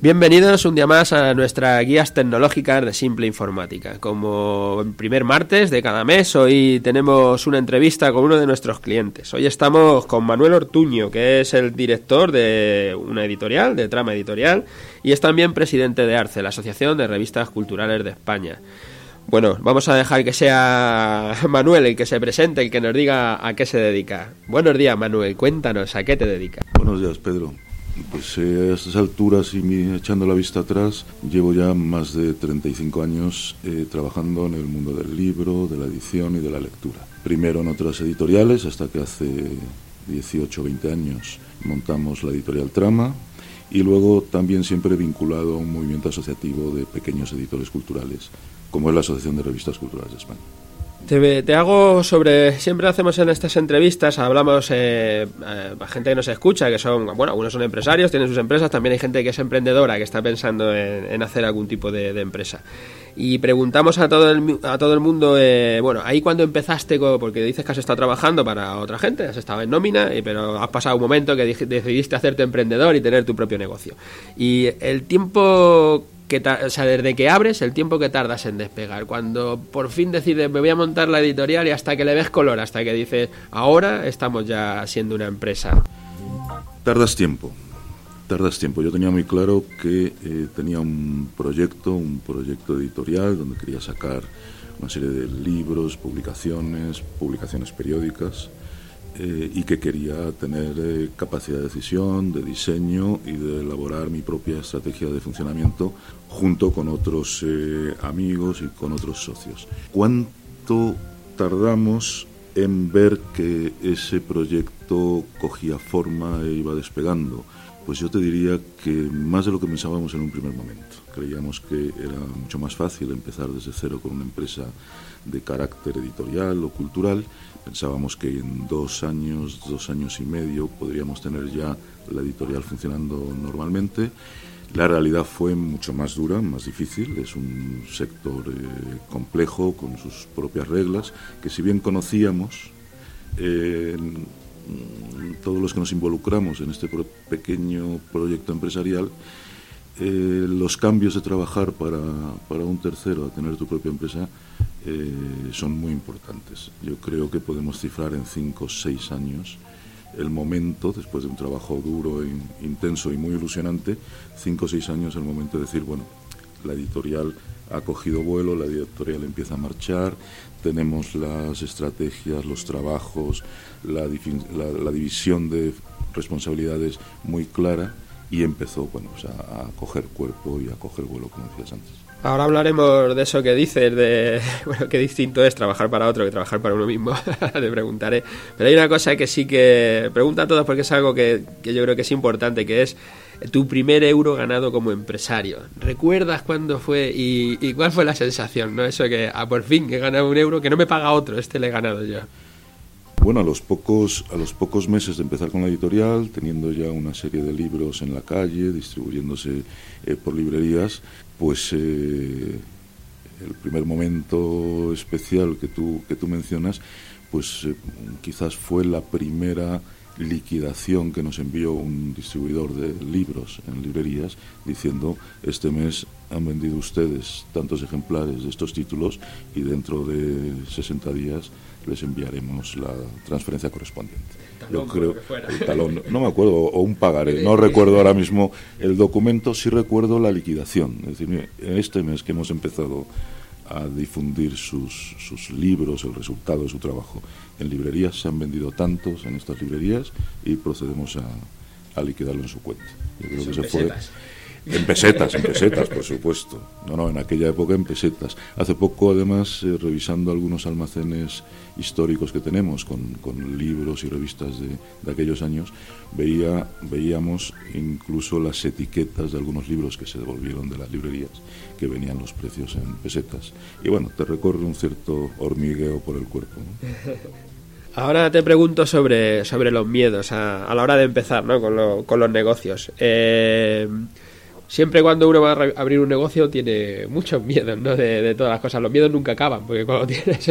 Bienvenidos un día más a nuestras guías tecnológicas de Simple Informática. Como primer martes de cada mes, hoy tenemos una entrevista con uno de nuestros clientes. Hoy estamos con Manuel Ortuño, que es el director de una editorial, de Trama Editorial, y es también presidente de ARCE, la Asociación de Revistas Culturales de España. Bueno, vamos a dejar que sea Manuel el que se presente, el que nos diga a qué se dedica. Buenos días, Manuel. Cuéntanos, ¿a qué te dedicas? Buenos días, Pedro. Pues eh, a estas alturas y echando la vista atrás, llevo ya más de 35 años eh, trabajando en el mundo del libro, de la edición y de la lectura. Primero en otras editoriales, hasta que hace 18 o 20 años montamos la editorial Trama, y luego también siempre vinculado a un movimiento asociativo de pequeños editores culturales, como es la Asociación de Revistas Culturales de España. Te, hago sobre. Siempre hacemos en estas entrevistas, hablamos eh, eh, a gente que nos escucha, que son. Bueno, algunos son empresarios, tienen sus empresas, también hay gente que es emprendedora, que está pensando en, hacer algún tipo de, empresa. Y preguntamos a todo el, a todo el mundo, eh, bueno, ahí cuando empezaste, porque dices que has estado trabajando para otra gente, has estado en nómina, pero has pasado un momento que decidiste hacerte emprendedor y tener tu propio negocio. Y el tiempo que sea, desde que abres el tiempo que tardas en despegar. Cuando por fin decides, me voy a montar la editorial y hasta que le ves color, hasta que dices, ahora estamos ya siendo una empresa. Tardas tiempo, tardas tiempo. Yo tenía muy claro que eh, tenía un proyecto, un proyecto editorial donde quería sacar una serie de libros, publicaciones, publicaciones periódicas eh, y que quería tener eh, capacidad de decisión, de diseño y de elaborar mi propia estrategia de funcionamiento junto con otros eh, amigos y con otros socios. ¿Cuánto tardamos en ver que ese proyecto cogía forma e iba despegando? Pues yo te diría que más de lo que pensábamos en un primer momento. Creíamos que era mucho más fácil empezar desde cero con una empresa de carácter editorial o cultural. Pensábamos que en dos años, dos años y medio podríamos tener ya la editorial funcionando normalmente. La realidad fue mucho más dura, más difícil. Es un sector eh, complejo con sus propias reglas que si bien conocíamos, eh, todos los que nos involucramos en este pequeño proyecto empresarial, eh, los cambios de trabajar para, para, un tercero a tener tu propia empresa eh, son muy importantes. Yo creo que podemos cifrar en cinco o seis años el momento, después de un trabajo duro, e intenso y muy ilusionante, cinco o seis años el momento de decir, bueno, la editorial ha cogido vuelo, la editorial empieza a marchar, tenemos las estrategias, los trabajos, la, división de responsabilidades muy clara y empezó bueno, a, coger cuerpo y a coger vuelo, como decías antes. Ahora hablaremos de eso que dices, de bueno, qué distinto es trabajar para otro que trabajar para uno mismo, te preguntaré. Pero hay una cosa que sí que pregunta a todos porque es algo que, que yo creo que es importante, que es tu primer euro ganado como empresario. ¿Recuerdas cuándo fue y, cuál fue la sensación? ¿no? Eso que a ah, por fin he ganado un euro que no me paga otro, este le he ganado yo. Bueno, a los pocos, a los pocos meses de empezar con la editorial, teniendo ya una serie de libros en la calle, distribuyéndose eh, por librerías, pues eh, el primer momento especial que tú, que tú mencionas, pues eh, quizás fue la primera liquidación que nos envió un distribuidor de libros en librerías diciendo este mes han vendido ustedes tantos ejemplares de estos títulos y dentro de 60 días les enviaremos la transferencia correspondiente. Yo creo el talón, no me acuerdo o un pagaré, no recuerdo ahora mismo el documento, sí recuerdo la liquidación, es decir, en este mes que hemos empezado a difundir sus, sus libros, el resultado de su trabajo en librerías. Se han vendido tantos en estas librerías y procedemos a, a liquidarlo en su cuenta. Yo creo que se fue en pesetas, en pesetas, por supuesto. No, no, en aquella época en pesetas. Hace poco, además, eh, revisando algunos almacenes históricos que tenemos con, con libros y revistas de, de, aquellos años, veía, veíamos incluso las etiquetas de algunos libros que se devolvieron de las librerías, que venían los precios en pesetas. Y bueno, te recorre un cierto hormigueo por el cuerpo. Ahora te pregunto sobre, sobre los miedos a, la hora de empezar ¿no? con, lo, con los negocios. Eh, siempre cuando uno va a abrir un negocio tiene muchos miedos, ¿no? De, todas las cosas. Los miedos nunca acaban, porque cuando tienes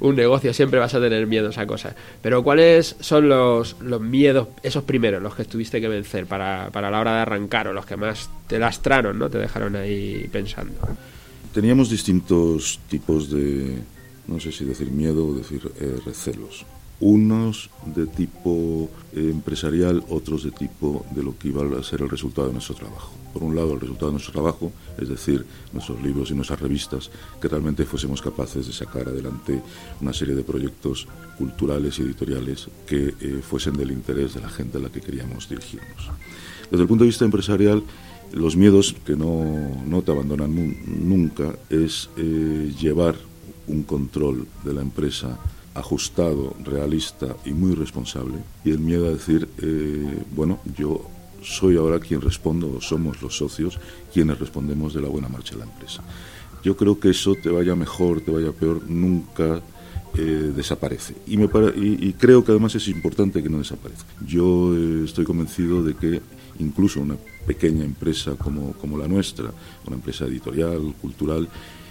un negocio siempre vas a tener miedos a cosas. Pero ¿cuáles son los, los miedos, esos primeros, los que tuviste que vencer para, para la hora de arrancar o los que más te lastraron, ¿no? Te dejaron ahí pensando. Teníamos distintos tipos de, no sé si decir miedo o decir eh, recelos unos de tipo eh, empresarial, otros de tipo de lo que iba a ser el resultado de nuestro trabajo. Por un lado, el resultado de nuestro trabajo, es decir, nuestros libros y nuestras revistas, que realmente fuésemos capaces de sacar adelante una serie de proyectos culturales y editoriales que eh, fuesen del interés de la gente a la que queríamos dirigirnos. Desde el punto de vista empresarial, los miedos que no, te abandonan nunca es eh, llevar un control de la empresa ajustado, realista y muy responsable, y el miedo a decir, eh, bueno, yo soy ahora quien respondo, somos los socios quienes respondemos de la buena marcha de la empresa. Yo creo que eso te vaya mejor, te vaya peor, nunca eh, desaparece. Y, me y, creo que además es importante que no desaparezca. Yo eh, estoy convencido de que incluso una pequeña empresa como, como la nuestra, una empresa editorial, cultural,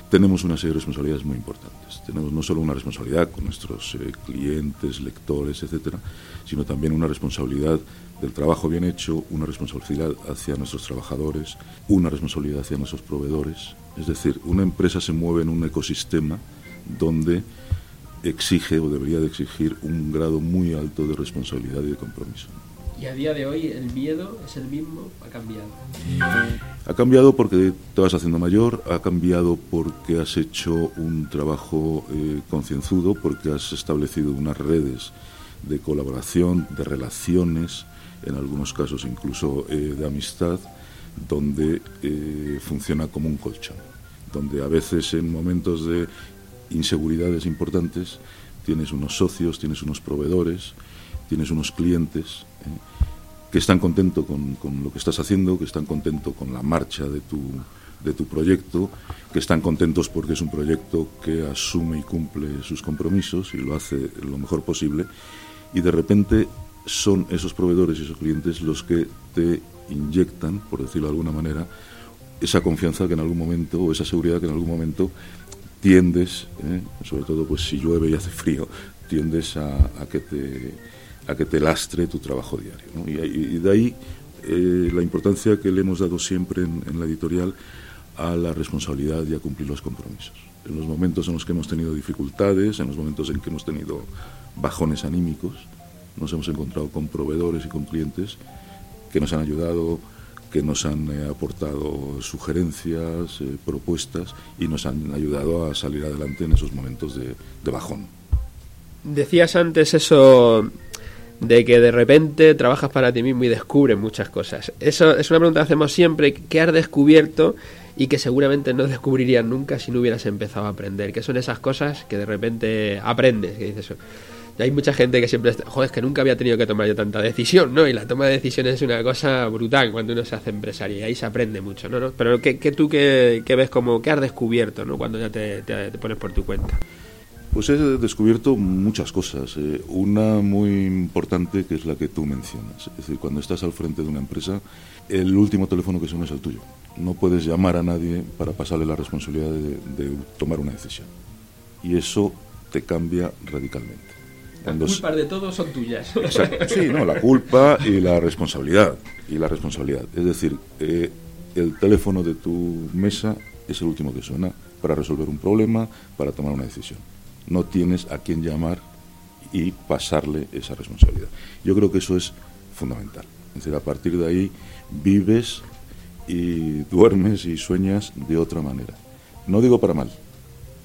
tenemos una serie de responsabilidades muy importantes. Tenemos no solo una responsabilidad con nuestros eh, clientes, lectores, etcétera, sino también una responsabilidad del trabajo bien hecho, una responsabilidad hacia nuestros trabajadores, una responsabilidad hacia nuestros proveedores. Es decir, una empresa se mueve en un ecosistema donde exige o debería de exigir un grado muy alto de responsabilidad y de compromiso. Y a día de hoy el miedo es el mismo, ha cambiado. Ha cambiado porque te vas haciendo mayor, ha cambiado porque has hecho un trabajo eh, concienzudo, porque has establecido unas redes de colaboración, de relaciones, en algunos casos incluso eh, de amistad, donde eh, funciona como un colchón, donde a veces en momentos de inseguridades importantes tienes unos socios, tienes unos proveedores, tienes unos clientes. Que están contentos con, lo que estás haciendo, que están contentos con la marcha de tu, de tu proyecto, que están contentos porque es un proyecto que asume y cumple sus compromisos y lo hace lo mejor posible, y de repente son esos proveedores y esos clientes los que te inyectan, por decirlo de alguna manera, esa confianza que en algún momento, o esa seguridad que en algún momento tiendes, ¿eh? sobre todo pues si llueve y hace frío, tiendes a que te a que te lastre tu trabajo diario. Y, de ahí eh, la importancia que le hemos dado siempre en, la editorial a la responsabilidad y a cumplir los compromisos. En los momentos en los que hemos tenido dificultades, en los momentos en que hemos tenido bajones anímicos, nos hemos encontrado con proveedores y con clientes que nos han ayudado, que nos han eh, aportado sugerencias, eh, propuestas y nos han ayudado a salir adelante en esos momentos de bajón. Decías antes eso de que de repente trabajas para ti mismo y descubres muchas cosas. Eso es una pregunta que hacemos siempre, ¿qué has descubierto y que seguramente no descubrirías nunca si no hubieras empezado a aprender? ¿Qué son esas cosas que de repente aprendes? Que dices, y hay mucha gente que siempre, joder, es que nunca había tenido que tomar yo tanta decisión, ¿no? Y la toma de decisiones es una cosa brutal cuando uno se hace empresario y ahí se aprende mucho, ¿no? Pero ¿qué, tú qué, ves como, qué has descubierto, ¿no? Cuando ya te pones por tu cuenta. Pues he descubierto muchas cosas. Eh, una muy importante que es la que tú mencionas. Es decir, cuando estás al frente de una empresa, el último teléfono que suena es el tuyo. No puedes llamar a nadie para pasarle la responsabilidad de, tomar una decisión. Y eso te cambia radicalmente. Las culpas de todo son tuyas. Sí, no, la culpa y la responsabilidad. Y la responsabilidad. Es decir, eh, el teléfono de tu mesa es el último que suena para resolver un problema, para tomar una decisión no tienes a quién llamar y pasarle esa responsabilidad. Yo creo que eso es fundamental. Es decir, a partir de ahí vives y duermes y sueñas de otra manera. No digo para mal,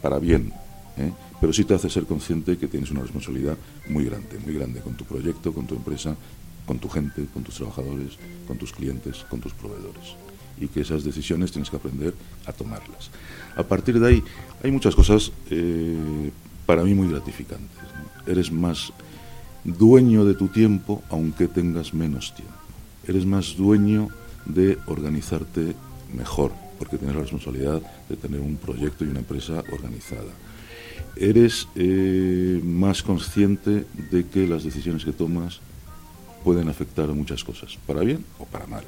para bien, ¿eh? pero sí te hace ser consciente que tienes una responsabilidad muy grande, muy grande con tu proyecto, con tu empresa, con tu gente, con tus trabajadores, con tus clientes, con tus proveedores. Y que esas decisiones tienes que aprender a tomarlas. A partir de ahí hay muchas cosas eh, para mí muy gratificantes. Eres más dueño de tu tiempo aunque tengas menos tiempo. Eres más dueño de organizarte mejor porque tienes la responsabilidad de tener un proyecto y una empresa organizada. Eres eh, más consciente de que las decisiones que tomas pueden afectar a muchas cosas, para bien o para mal.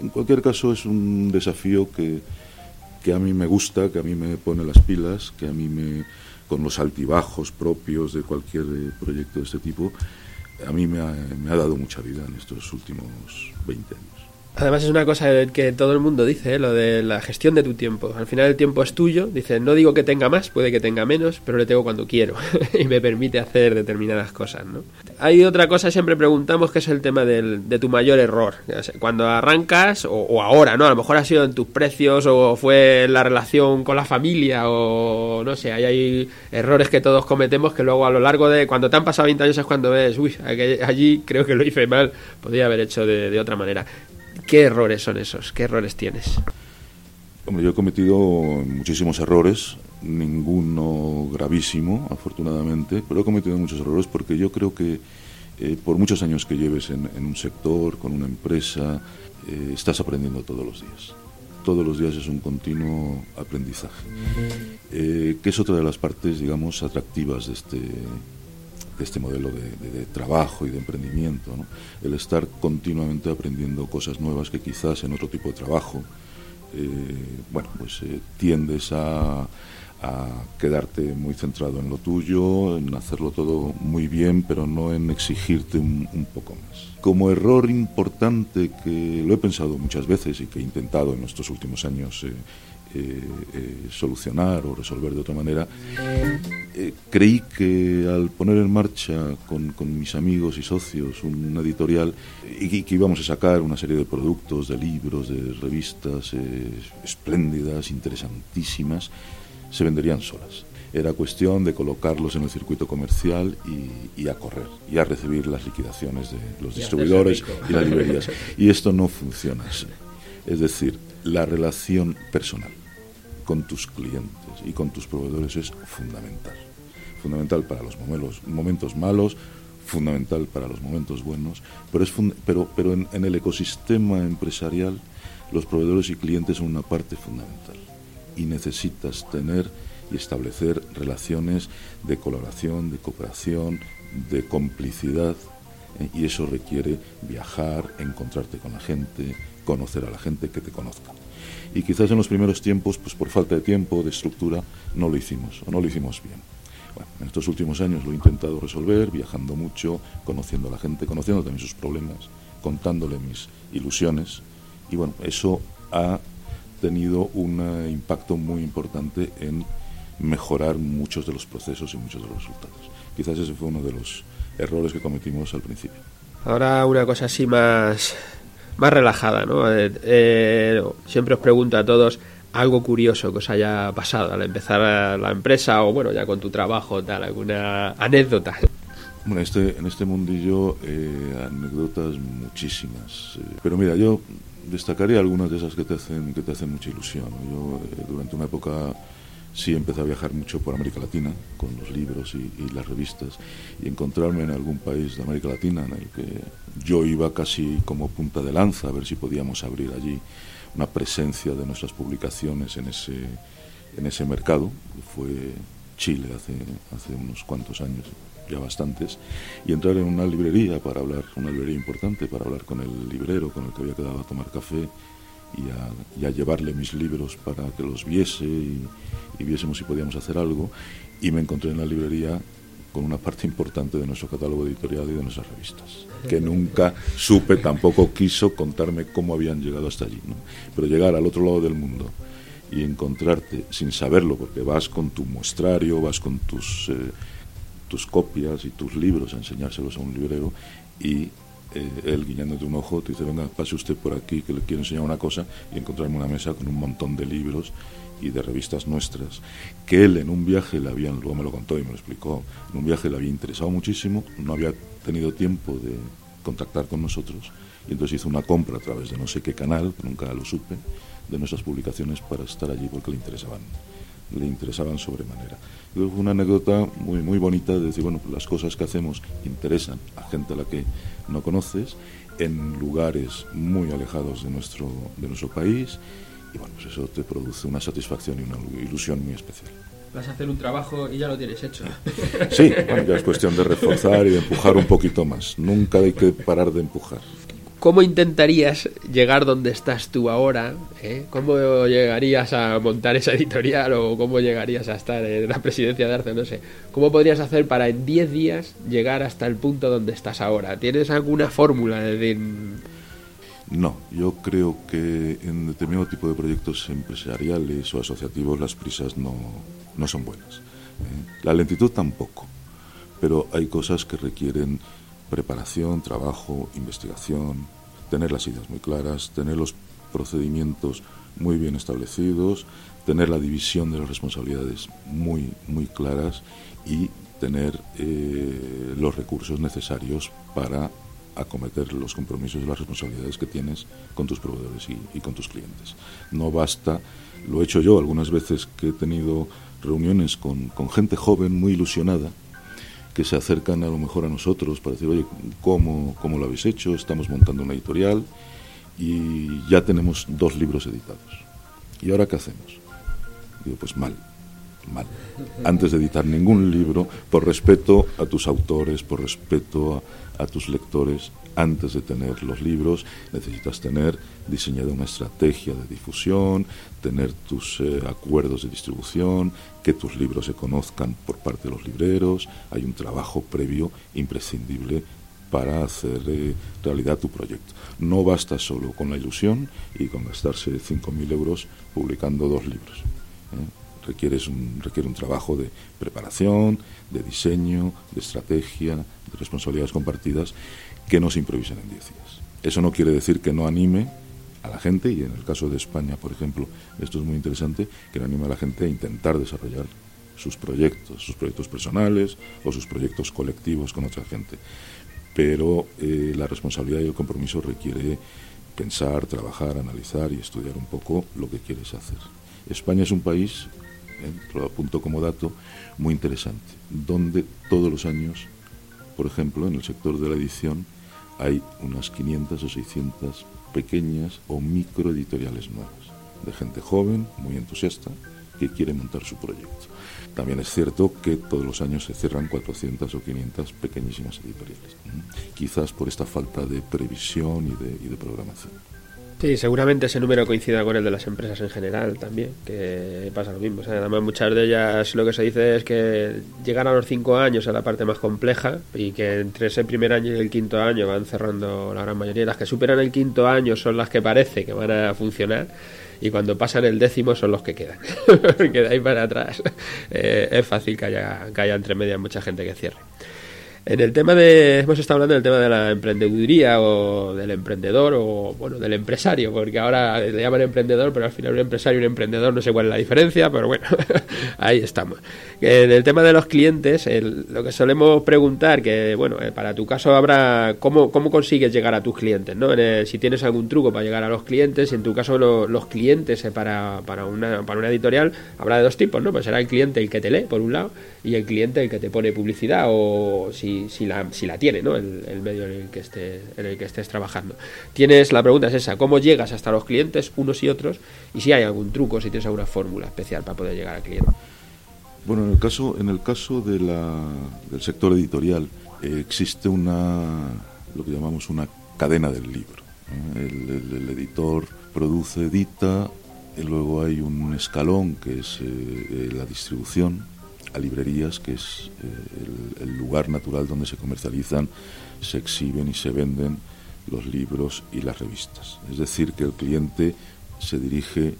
En cualquier caso es un desafío que, que a mí me gusta, que a mí me pone las pilas, que a mí me, con los altibajos propios de cualquier eh, proyecto de este tipo, a mí me ha, me ha dado mucha vida en estos últimos 20 años. Además es una cosa que todo el mundo dice, ¿eh? lo de la gestión de tu tiempo. Al final el tiempo es tuyo. Dice, no digo que tenga más, puede que tenga menos, pero le tengo cuando quiero y me permite hacer determinadas cosas. ¿no? Hay otra cosa, siempre preguntamos, que es el tema del, de tu mayor error. Cuando arrancas, o, ahora, ¿no? A lo mejor ha sido en tus precios o fue en la relación con la familia o no sé, hay, hay errores que todos cometemos que luego a lo largo de... Cuando te han pasado 20 años es cuando ves, uy, allí creo que lo hice mal, podría haber hecho de, de otra manera. ¿Qué errores son esos? ¿Qué errores tienes? Hombre, yo he cometido muchísimos errores, ninguno gravísimo, afortunadamente, pero he cometido muchos errores porque yo creo que eh, por muchos años que lleves en, un sector, con una empresa, eh, estás aprendiendo todos los días. Todos los días es un continuo aprendizaje, eh, que es otra de las partes, digamos, atractivas de este, de este modelo de, trabajo y de emprendimiento, el estar continuamente aprendiendo cosas nuevas que quizás en otro tipo de trabajo, eh, bueno, pues eh, tiendes a, quedarte muy centrado en lo tuyo, en hacerlo todo muy bien, pero no en exigirte un, poco más. Como error importante que lo he pensado muchas veces y que he intentado en estos últimos años eh, eh, eh, solucionar o resolver de otra manera, eh, creí que al poner en marcha con, mis amigos y socios una editorial y que íbamos a sacar una serie de productos, de libros, de revistas espléndidas, interesantísimas, se venderían solas. Era cuestión de colocarlos en el circuito comercial y, a correr, y a recibir las liquidaciones de los distribuidores y las librerías. Y esto no funciona así. Es decir, la relación personal con tus clientes y con tus proveedores es fundamental. Fundamental para los momentos, malos, fundamental para los momentos buenos, pero, es pero, pero en, en el ecosistema empresarial los proveedores y clientes son una parte fundamental y necesitas tener y establecer relaciones de colaboración, de cooperación, de complicidad eh, y eso requiere viajar, encontrarte con la gente, conocer a la gente que te conozca y quizás en los primeros tiempos, pues por falta de tiempo, de estructura, no lo hicimos o no lo hicimos bien. Bueno, en estos últimos años lo he intentado resolver, viajando mucho, conociendo a la gente, conociendo también sus problemas, contándole mis ilusiones y bueno, eso ha tenido un impacto muy importante en mejorar muchos de los procesos y muchos de los resultados. Quizás ese fue uno de los errores que cometimos al principio. Ahora una cosa así más más relajada, ¿no? Eh, eh, siempre os pregunto a todos algo curioso que os haya pasado al empezar la empresa o bueno, ya con tu trabajo, tal, alguna anécdota. Bueno, este, en este mundillo eh, anécdotas muchísimas, pero mira, yo destacaría algunas de esas que te hacen, que te hacen mucha ilusión. Yo durante una época sí empecé a viajar mucho por América Latina con los libros y, las revistas y encontrarme en algún país de América Latina en el que yo iba casi como punta de lanza a ver si podíamos abrir allí una presencia de nuestras publicaciones en ese, en ese mercado. Fue Chile hace, hace unos cuantos años, ya bastantes, y entrar en una librería para hablar, una librería importante, para hablar con el librero con el que había quedado a tomar café y a, llevarle mis libros para que los viese y, viésemos si podíamos hacer algo. Y me encontré en la librería con una parte importante de nuestro catálogo editorial y de nuestras revistas, que nunca supe, tampoco quiso contarme cómo habían llegado hasta allí. Pero llegar al otro lado del mundo y encontrarte sin saberlo, porque vas con tu muestrario, vas con tus, eh, tus copias y tus libros a enseñárselos a un librero y eh, él guiñándote un ojo te dice, venga, pase usted por aquí que le quiero enseñar una cosa y encontrarme una mesa con un montón de libros y de revistas nuestras, que él en un viaje le habían, luego me lo contó y me lo explicó, en un viaje le había interesado muchísimo, no había tenido tiempo de contactar con nosotros y entonces hizo una compra a través de no sé qué canal, nunca lo supe, de nuestras publicaciones para estar allí porque le interesaban le interesaban sobremanera. Fue una anécdota muy, muy bonita de decir, bueno, las cosas que hacemos interesan a gente a la que no conoces, en lugares muy alejados de nuestro, de nuestro país, y bueno, pues eso te produce una satisfacción y una ilusión muy especial. Vas a hacer un trabajo y ya lo tienes hecho. Sí, bueno, ya es cuestión de reforzar y de empujar un poquito más. Nunca hay que parar de empujar. ¿Cómo intentarías llegar donde estás tú ahora? ¿Eh? ¿Cómo llegarías a montar esa editorial o cómo llegarías a estar en la presidencia de Arce? No sé. ¿Cómo podrías hacer para en 10 días llegar hasta el punto donde estás ahora? ¿Tienes alguna fórmula? De decir... No, yo creo que en determinado tipo de proyectos empresariales o asociativos las prisas no, no son buenas. ¿eh? La lentitud tampoco, pero hay cosas que requieren preparación, trabajo, investigación, tener las ideas muy claras, tener los procedimientos muy bien establecidos, tener la división de las responsabilidades muy, muy claras y tener eh, los recursos necesarios para acometer los compromisos y las responsabilidades que tienes con tus proveedores y, con tus clientes. No basta, lo he hecho yo algunas veces que he tenido reuniones con, con gente joven muy ilusionada, que se acercan a lo mejor a nosotros para decir, oye, ¿cómo, ¿cómo, lo habéis hecho? Estamos montando una editorial y ya tenemos dos libros editados. ¿Y ahora qué hacemos? Digo, pues mal, mal. Antes de editar ningún libro, por respeto a tus autores, por respeto a, a tus lectores, antes de tener los libros, necesitas tener diseñada una estrategia de difusión, tener tus eh, acuerdos de distribución, que tus libros se conozcan por parte de los libreros. Hay un trabajo previo imprescindible para hacer eh, realidad tu proyecto. No basta solo con la ilusión y con gastarse 5.000 euros publicando dos libros. ¿eh? Requieres un, requiere un trabajo de preparación, de diseño, de estrategia, de responsabilidades compartidas que no se improvisen en 10 días. Eso no quiere decir que no anime a la gente, y en el caso de España, por ejemplo, esto es muy interesante, que no anime a la gente a intentar desarrollar sus proyectos, sus proyectos personales o sus proyectos colectivos con otra gente. Pero eh, la responsabilidad y el compromiso requiere pensar, trabajar, analizar y estudiar un poco lo que quieres hacer. España es un país, eh, lo apunto como dato, muy interesante, donde todos los años, por ejemplo, en el sector de la edición, hay unas 500 o 600 pequeñas o microeditoriales nuevas, de gente joven, muy entusiasta, que quiere montar su proyecto. También es cierto que todos los años se cierran 400 o 500 pequeñísimas editoriales, quizás por esta falta de previsión y de, y de programación. Sí, seguramente ese número coincida con el de las empresas en general también, que pasa lo mismo. además, muchas de ellas lo que se dice es que llegan a los cinco años a la parte más compleja y que entre ese primer año y el quinto año van cerrando la gran mayoría. Las que superan el quinto año son las que parece que van a funcionar y cuando pasan el décimo son los que quedan. que de ahí para atrás eh, es fácil que haya, que haya entre medias mucha gente que cierre. En el tema de, hemos estado hablando del tema de la emprendeduría o del emprendedor o, bueno, del empresario, porque ahora le llaman emprendedor, pero al final un empresario y un emprendedor no sé cuál es la diferencia, pero bueno, ahí estamos. En el tema de los clientes, lo que solemos preguntar, que bueno, eh, para tu caso habrá, ¿cómo, cómo consigues llegar a tus clientes? ¿no? si tienes algún truco para llegar a los clientes, y en tu caso los clientes eh, para, para, una, para una editorial, habrá de dos tipos, ¿no? Pues será el cliente el que te lee, por un lado, y el cliente el que te pone publicidad o si si, la, si la tiene, ¿no? El, medio en el, que esté, en el que estés trabajando. Tienes, la pregunta es esa, ¿cómo llegas hasta los clientes, unos y otros? Y si hay algún truco, si tienes alguna fórmula especial para poder llegar al cliente. Bueno, en el caso, en el caso de la, del sector editorial eh, existe una, lo que llamamos una cadena del libro. El, editor produce, edita, y luego hay un escalón que es eh, eh, la distribución, a librerías, que es eh, el, lugar natural donde se comercializan, se exhiben y se venden los libros y las revistas. Es decir, que el cliente se dirige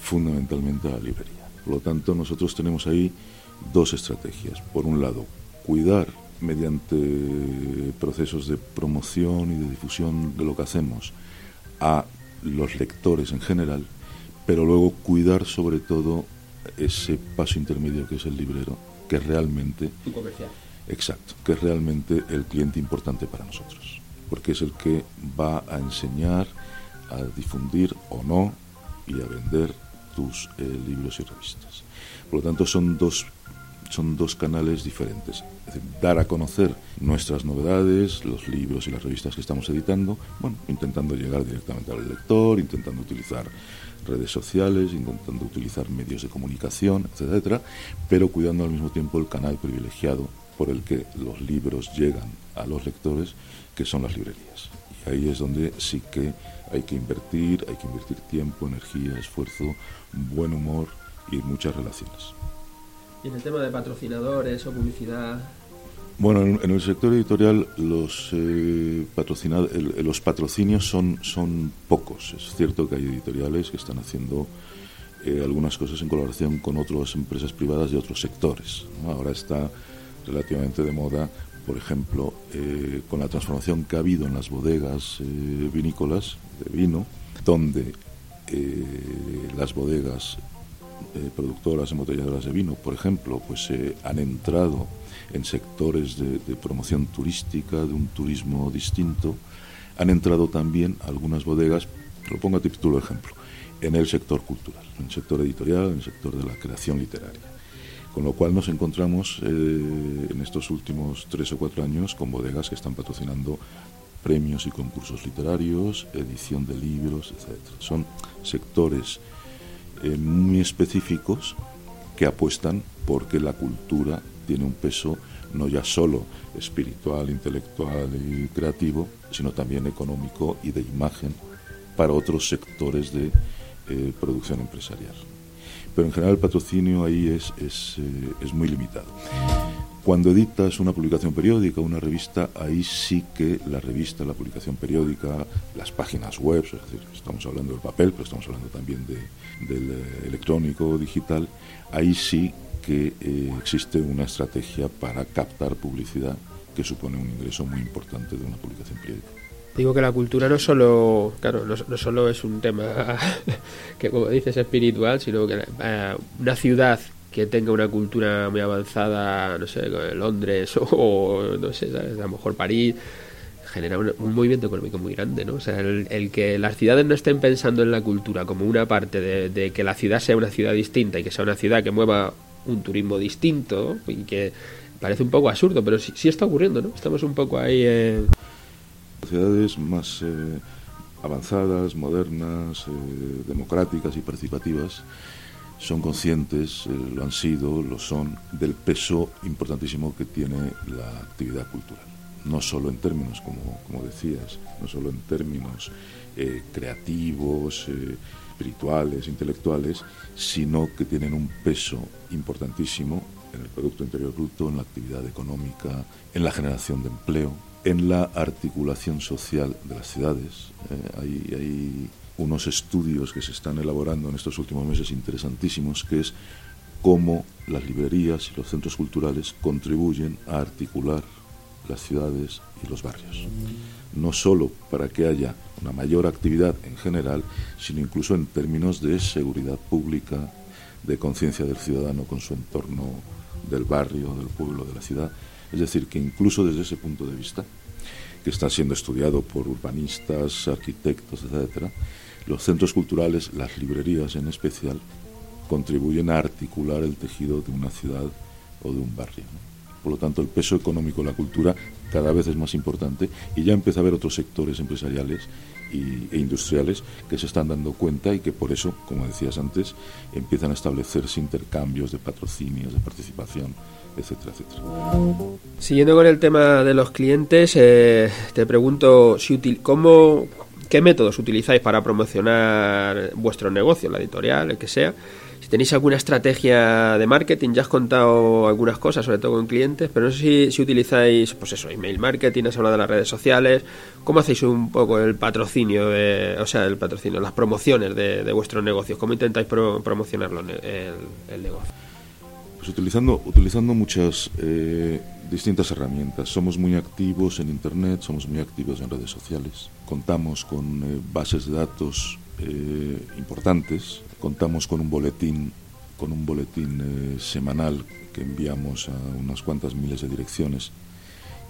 fundamentalmente a la librería. Por lo tanto, nosotros tenemos ahí dos estrategias. Por un lado, cuidar mediante procesos de promoción y de difusión de lo que hacemos a los lectores en general, pero luego cuidar sobre todo ese paso intermedio que es el librero, que es realmente... comercial. Exacto, que es realmente el cliente importante para nosotros, porque es el que va a enseñar, a difundir o no y a vender tus eh, libros y revistas. Por lo tanto, son dos, son dos canales diferentes. Dar a conocer nuestras novedades, los libros y las revistas que estamos editando, bueno, intentando llegar directamente al lector, intentando utilizar redes sociales, intentando utilizar medios de comunicación, etcétera, pero cuidando al mismo tiempo el canal privilegiado por el que los libros llegan a los lectores, que son las librerías. Y ahí es donde sí que hay que invertir, hay que invertir tiempo, energía, esfuerzo, buen humor y muchas relaciones. ¿Y en el tema de patrocinadores o publicidad? Bueno, en, el sector editorial los, eh, los patrocinios son, son pocos. Es cierto que hay editoriales que están haciendo eh, algunas cosas en colaboración con otras empresas privadas de otros sectores. Ahora está relativamente de moda, por ejemplo, eh, con la transformación que ha habido en las bodegas vinícolas de vino, donde las bodegas productoras, embotelladoras de vino, por ejemplo, pues han entrado en sectores de, promoción turística, de un turismo distinto. Han entrado también algunas bodegas, lo pongo a título de ejemplo, en el sector cultural, en el sector editorial, en el sector de la creación literaria. Con lo cual nos encontramos eh, en estos últimos tres o cuatro años con bodegas que están patrocinando premios y concursos literarios, edición de libros, etc. Son sectores eh, muy específicos que apuestan porque la cultura tiene un peso no ya solo espiritual, intelectual y creativo, sino también económico y de imagen para otros sectores de eh, producción empresarial. Pero en general el patrocinio ahí es, es, eh, es muy limitado. Cuando editas una publicación periódica, una revista, ahí sí que la revista, la publicación periódica, las páginas web, es decir, estamos hablando del papel, pero estamos hablando también de, del eh, electrónico, digital, ahí sí que eh, existe una estrategia para captar publicidad que supone un ingreso muy importante de una publicación periódica. Digo que la cultura no solo, claro, no, solo es un tema que, como dices, espiritual, sino que eh, una ciudad que tenga una cultura muy avanzada, no sé, Londres o, no sé, a lo mejor París, genera un, movimiento económico muy grande, ¿no? O sea, el, que las ciudades no estén pensando en la cultura como una parte de, que la ciudad sea una ciudad distinta y que sea una ciudad que mueva un turismo distinto y que parece un poco absurdo, pero sí, está ocurriendo, ¿no? Estamos un poco ahí... en Ciudades más eh, avanzadas, modernas, eh, democráticas y participativas son conscientes, eh, lo han sido, lo son, del peso importantísimo que tiene la actividad cultural. No solo en términos, como, como decías, no solo en términos creativos, espirituales, intelectuales, sino que tienen un peso importantísimo en el Producto Interior Bruto, en la actividad económica, en la generación de empleo, en la articulación social de las ciudades. Eh, hay unos estudios que se están elaborando en estos últimos meses interesantísimos, que es cómo las librerías y los centros culturales contribuyen a articular las ciudades y los barrios. No solo para que haya una mayor actividad en general, sino incluso en términos de seguridad pública, de conciencia del ciudadano con su entorno del barrio, del pueblo, de la ciudad. Es decir, que incluso desde ese punto de vista, que está siendo estudiado por urbanistas, arquitectos, etc., los centros culturales, las librerías en especial, contribuyen a articular el tejido de una ciudad o de un barrio. Por lo tanto, el peso económico de la cultura cada vez es más importante y ya empieza a haber otros sectores empresariales y, e industriales que se están dando cuenta y que por eso, como decías antes, empiezan a establecerse intercambios de patrocinios, de participación, etcétera, etcétera. Siguiendo con el tema de los clientes, eh, te pregunto si cómo, qué métodos utilizáis para promocionar vuestro negocio, la editorial, el que sea tenéis alguna estrategia de marketing, ya has contado algunas cosas, sobre todo con clientes, pero no sé si, utilizáis, pues eso, email marketing, has hablado de las redes sociales, ¿cómo hacéis un poco el patrocinio, de, o sea, el patrocinio, las promociones de, vuestros negocios? ¿Cómo intentáis promocionarlo, el, negocio? Pues utilizando, utilizando muchas eh, distintas herramientas. Somos muy activos en Internet, somos muy activos en redes sociales, contamos con eh, bases de datos eh, importantes. Contamos con un boletín, con un boletín eh, semanal que enviamos a unas cuantas miles de direcciones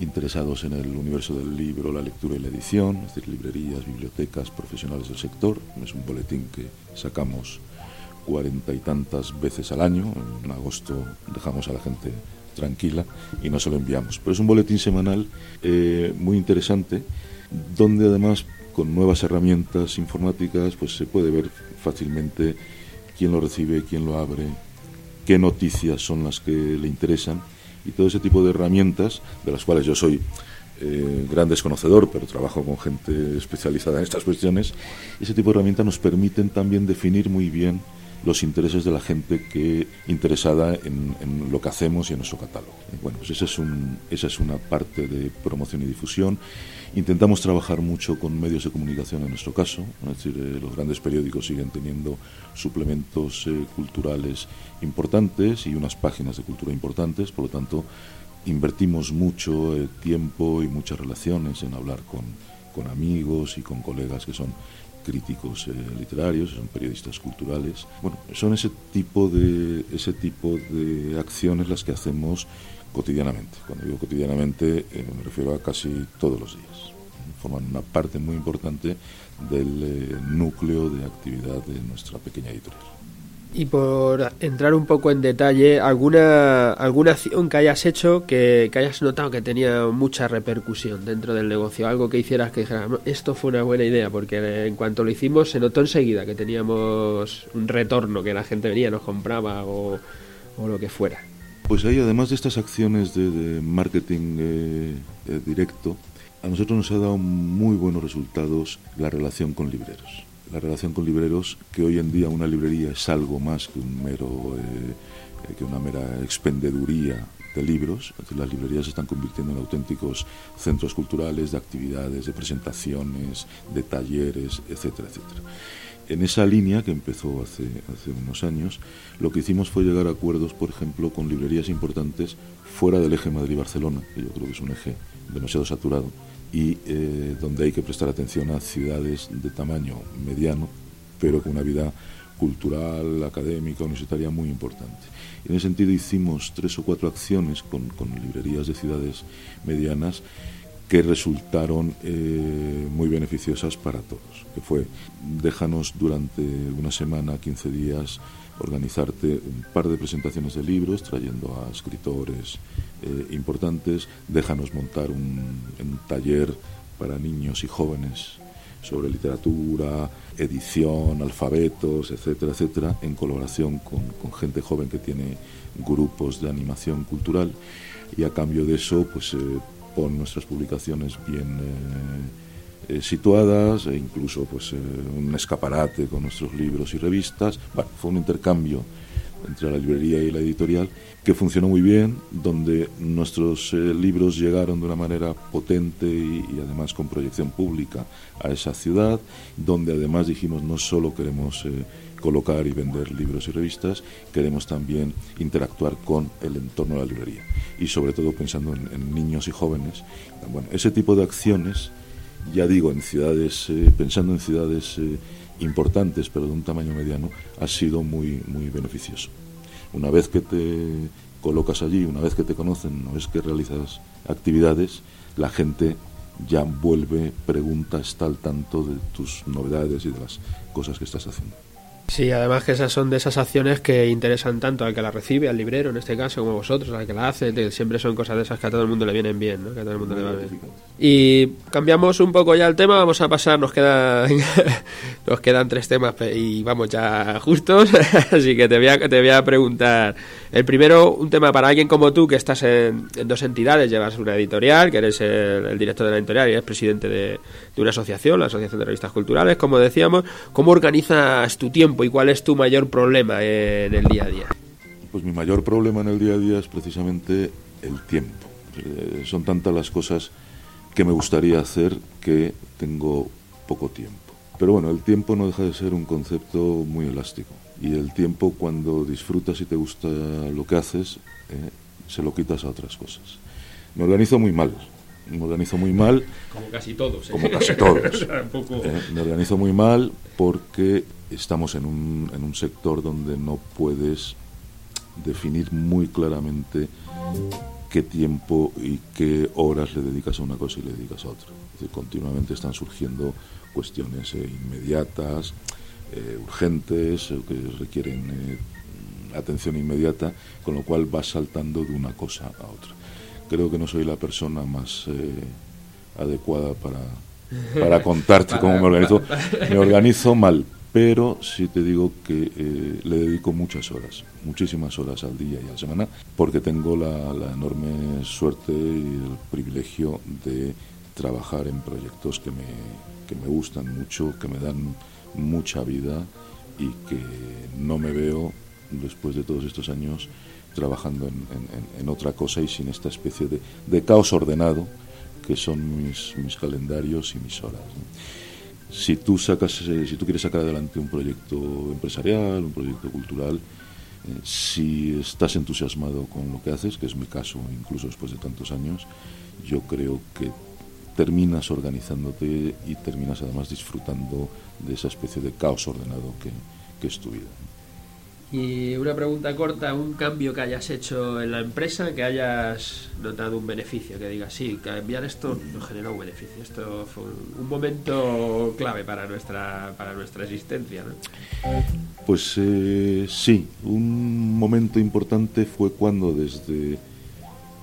interesados en el universo del libro, la lectura y la edición, es decir, librerías, bibliotecas, profesionales del sector. Es un boletín que sacamos cuarenta y tantas veces al año. En agosto dejamos a la gente tranquila y no se lo enviamos. Pero es un boletín semanal eh, muy interesante, donde además con nuevas herramientas informáticas, pues se puede ver fácilmente quién lo recibe, quién lo abre, qué noticias son las que le interesan y todo ese tipo de herramientas, de las cuales yo soy eh, gran desconocedor, pero trabajo con gente especializada en estas cuestiones. Ese tipo de herramientas nos permiten también definir muy bien los intereses de la gente que interesada en, lo que hacemos y en nuestro catálogo. Bueno, pues esa es, una parte de promoción y difusión. Intentamos trabajar mucho con medios de comunicación en nuestro caso, es decir, eh, los grandes periódicos siguen teniendo suplementos eh, culturales importantes y unas páginas de cultura importantes, por lo tanto invertimos mucho eh, tiempo y muchas relaciones en hablar con amigos y con colegas que son críticos eh, literarios, son periodistas culturales. Bueno, son ese tipo de ese tipo de acciones las que hacemos cotidianamente. Cuando digo cotidianamente eh, me refiero a casi todos los días. Forman una parte muy importante del eh, núcleo de actividad de nuestra pequeña editorial. Y por entrar un poco en detalle, ¿alguna, alguna acción que hayas hecho que, que, hayas notado que tenía mucha repercusión dentro del negocio? Algo que hicieras que dijeras, esto fue una buena idea, porque en cuanto lo hicimos se notó enseguida que teníamos un retorno, que la gente venía, nos compraba o, o lo que fuera. Pues ahí, además de estas acciones de, marketing eh, eh, directo, a nosotros nos ha dado muy buenos resultados la relación con libreros la relación con libreros, que hoy en día una librería es algo más que un mero eh, que una mera expendeduría de libros. las librerías se están convirtiendo en auténticos centros culturales, de actividades, de presentaciones, de talleres, etcétera, etcétera. En esa línea, que empezó hace, hace unos años, lo que hicimos fue llegar a acuerdos, por ejemplo, con librerías importantes fuera del eje Madrid-Barcelona, que yo creo que es un eje demasiado saturado, y eh, donde hay que prestar atención a ciudades de tamaño mediano, pero con una vida cultural, académica, universitaria muy importante. En ese sentido hicimos tres o cuatro acciones con, con librerías de ciudades medianas que resultaron eh, muy beneficiosas para todos, que fue déjanos durante una semana, 15 días, organizarte un par de presentaciones de libros, trayendo a escritores eh, importantes, déjanos montar un, taller para niños y jóvenes sobre literatura, edición, alfabetos, etcétera, etcétera, en colaboración con, gente joven que tiene grupos de animación cultural. Y a cambio de eso, pues eh, pon nuestras publicaciones bien eh, eh, situadas e incluso pues un escaparate con nuestros libros y revistas. Bueno, fue un intercambio entre la librería y la editorial, que funcionó muy bien, donde nuestros eh, libros llegaron de una manera potente y, además con proyección pública a esa ciudad, donde además dijimos no solo queremos eh, colocar y vender libros y revistas, queremos también interactuar con el entorno de la librería y sobre todo pensando en, niños y jóvenes. Bueno, ese tipo de acciones, ya digo, en ciudades, eh, pensando en ciudades importantes, pero de un tamaño mediano, ha sido muy, muy beneficioso. Una vez que te colocas allí, una vez que te conocen, una vez que realizas actividades, la gente ya vuelve, pregunta, está al tanto de tus novedades y de las cosas que estás haciendo. Sí, además que esas son de esas acciones que interesan tanto al que la recibe, al librero en este caso, como vosotros, al que la hace, siempre son cosas de esas que a todo el mundo le vienen bien, ¿no? Que a todo el mundo le va bien. Y cambiamos un poco ya el tema, vamos a pasar, nos quedan, nos quedan tres temas y vamos ya justos, así que te voy, a, te voy a preguntar, el primero, un tema para alguien como tú, que estás en, dos entidades, llevas una editorial, que eres el, director de la editorial y eres presidente de, de una asociación, la Asociación de Revistas Culturales, como decíamos, ¿cómo organizas tu tiempo? Y cuál es tu mayor problema en el día a día? Pues mi mayor problema en el día a día es precisamente el tiempo. Eh, son tantas las cosas que me gustaría hacer que tengo poco tiempo. Pero bueno, el tiempo no deja de ser un concepto muy elástico. Y el tiempo, cuando disfrutas y te gusta lo que haces, eh, se lo quitas a otras cosas. Me organizo muy mal. Me organizo muy mal. Como casi todos. ¿eh? Como casi todos. me organizo muy mal porque estamos en un, en un sector donde no puedes definir muy claramente qué tiempo y qué horas le dedicas a una cosa y le dedicas a otra. continuamente están surgiendo cuestiones eh, inmediatas, eh, urgentes, eh, que requieren atención inmediata, con lo cual vas saltando de una cosa a otra. Creo que no soy la persona más adecuada para, para contarte cómo me organizo. Me organizo mal pero sí te digo que eh, le dedico muchas horas, muchísimas horas al día y a la semana, porque tengo la, enorme suerte y el privilegio de trabajar en proyectos que me, que me gustan mucho, que me dan mucha vida y que no me veo, después de todos estos años, trabajando en, otra cosa y sin esta especie de, de caos ordenado que son mis, mis calendarios y mis horas si tú sacas eh, si tú quieres sacar adelante un proyecto empresarial un proyecto cultural eh, si estás entusiasmado con lo que haces que es mi caso incluso después de tantos años yo creo que terminas organizándote y terminas además disfrutando de esa especie de caos ordenado que, que es tu vida y una pregunta corta, un cambio que hayas hecho en la empresa, que hayas notado un beneficio, que digas, sí, cambiar esto nos generó un beneficio. Esto fue un momento clave para nuestra, para nuestra existencia. ¿no? Pues eh, sí, un momento importante fue cuando desde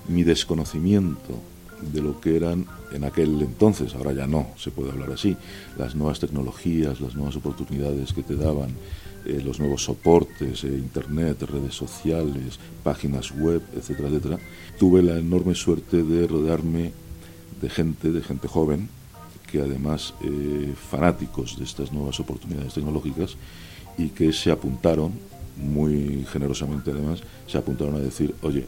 mi desconocimiento de lo que eran en aquel entonces, ahora ya no, se puede hablar así, las nuevas tecnologías, las nuevas oportunidades que te daban, eh, los nuevos soportes, eh, internet, redes sociales, páginas web, etcétera, etcétera, tuve la enorme suerte de rodearme de gente, de gente joven, que además eh, fanáticos de estas nuevas oportunidades tecnológicas y que se apuntaron, muy generosamente además, se apuntaron a decir, oye,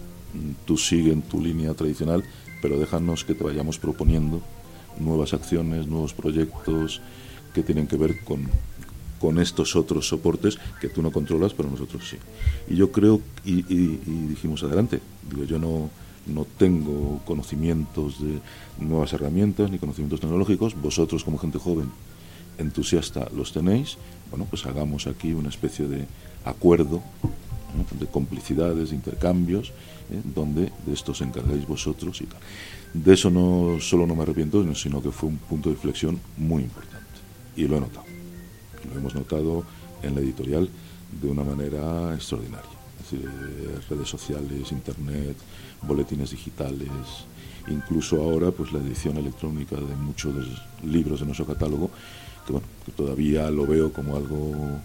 tú sigue en tu línea tradicional, pero déjanos que te vayamos proponiendo nuevas acciones, nuevos proyectos que tienen que ver con con estos otros soportes que tú no controlas, pero nosotros sí. Y yo creo, y, dijimos adelante, digo, yo no, no tengo conocimientos de nuevas herramientas ni conocimientos tecnológicos, vosotros como gente joven entusiasta los tenéis, bueno, pues hagamos aquí una especie de acuerdo, de complicidades, de intercambios, ¿eh? donde de esto os encargáis vosotros y tal. De eso no solo no me arrepiento, sino que fue un punto de inflexión muy importante. Y lo he notado lo hemos notado en la editorial de una manera extraordinaria. Es decir, eh, redes sociales, internet, boletines digitales, incluso ahora pues la edición electrónica de muchos libros de nuestro catálogo, que bueno, que todavía lo veo como algo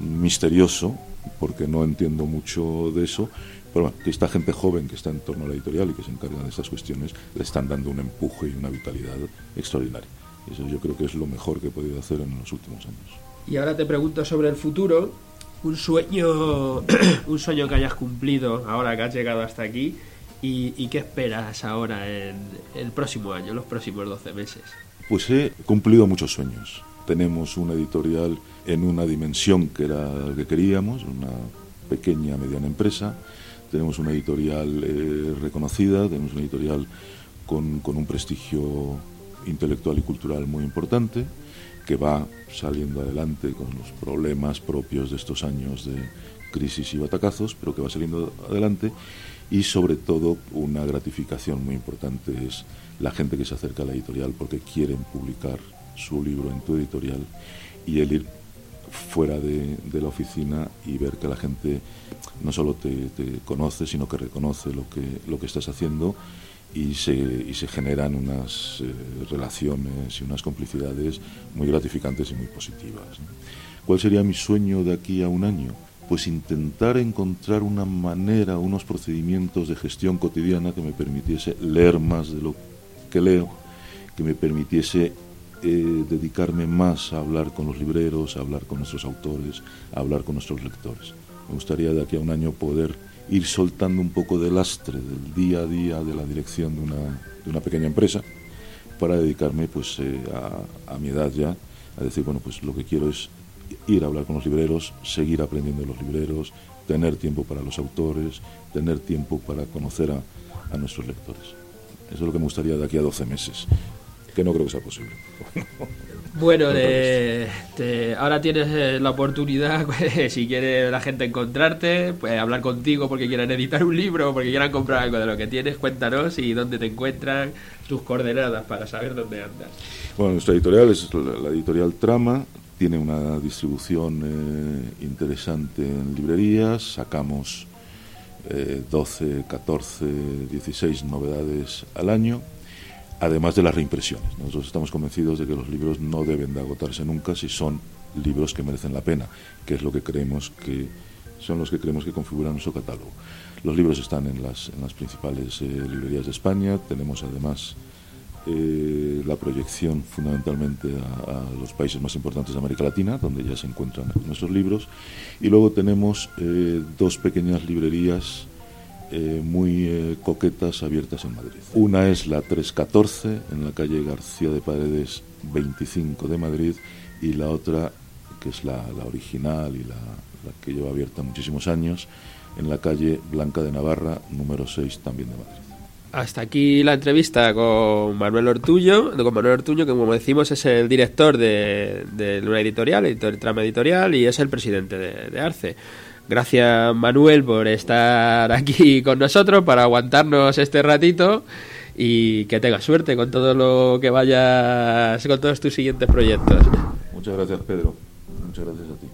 misterioso, porque no entiendo mucho de eso, pero bueno, que esta gente joven que está en torno a la editorial y que se encarga de estas cuestiones, le están dando un empuje y una vitalidad extraordinaria. Eso yo creo que es lo mejor que he podido hacer en los últimos años. Y ahora te pregunto sobre el futuro, un sueño, un sueño que hayas cumplido ahora que has llegado hasta aquí y, qué esperas ahora en el próximo año, los próximos 12 meses. Pues he cumplido muchos sueños. Tenemos una editorial en una dimensión que era la que queríamos, una pequeña, mediana empresa. Tenemos una editorial eh, reconocida, tenemos una editorial con, con un prestigio intelectual y cultural muy importante que va saliendo adelante con los problemas propios de estos años de crisis y batacazos, pero que va saliendo adelante y sobre todo una gratificación muy importante es la gente que se acerca a la editorial porque quieren publicar su libro en tu editorial y el ir fuera de, la oficina y ver que la gente no solo te, conoce, sino que reconoce lo que, lo que estás haciendo y se, y se generan unas eh, relaciones y unas complicidades muy gratificantes y muy positivas. ¿Cuál sería mi sueño de aquí a un año? Pues intentar encontrar una manera, unos procedimientos de gestión cotidiana que me permitiese leer más de lo que leo, que me permitiese eh, dedicarme más a hablar con los libreros, a hablar con nuestros autores, a hablar con nuestros lectores. Me gustaría de aquí a un año poder ir soltando un poco de lastre del día a día de la dirección de una, de una pequeña empresa para dedicarme pues eh, a, a, mi edad ya a decir bueno pues lo que quiero es ir a hablar con los libreros seguir aprendiendo de los libreros tener tiempo para los autores tener tiempo para conocer a, a nuestros lectores eso es lo que me gustaría de aquí a 12 meses que no creo que sea posible. Bueno, ahora tienes eh, la oportunidad, pues, si quiere la gente encontrarte, pues hablar contigo porque quieran editar un libro, porque quieran comprar algo de lo que tienes, cuéntanos y dónde te encuentran, tus coordenadas para saber dónde andas. Bueno, nuestra editorial es la, editorial Trama, tiene una distribución eh, interesante en librerías, sacamos 12, 14, 16 novedades al año además de las reimpresiones. Nosotros estamos convencidos de que los libros no deben de agotarse nunca si son libros que merecen la pena, que es lo que creemos que son los que creemos que configuran nuestro catálogo. Los libros están en las, principales eh, librerías de España, tenemos además eh, la proyección fundamentalmente a, los países más importantes de América Latina, donde ya se encuentran nuestros libros, y luego tenemos eh, dos pequeñas librerías muy coquetas abiertas en Madrid. Una es la 314 en la calle García de Paredes 25 de Madrid y la otra, que es la, la original y la, la que lleva abierta muchísimos años, en la calle Blanca de Navarra, número 6, también de Madrid. Hasta aquí la entrevista con Manuel Ortuño, con Manuel Ortuño, que como decimos es el director de, de Luna Editorial, editor, trama editorial, y es el presidente de, Arce. Gracias Manuel por estar aquí con nosotros, para aguantarnos este ratito y que tengas suerte con todo lo que vayas, con todos tus siguientes proyectos. Muchas gracias Pedro, muchas gracias a ti.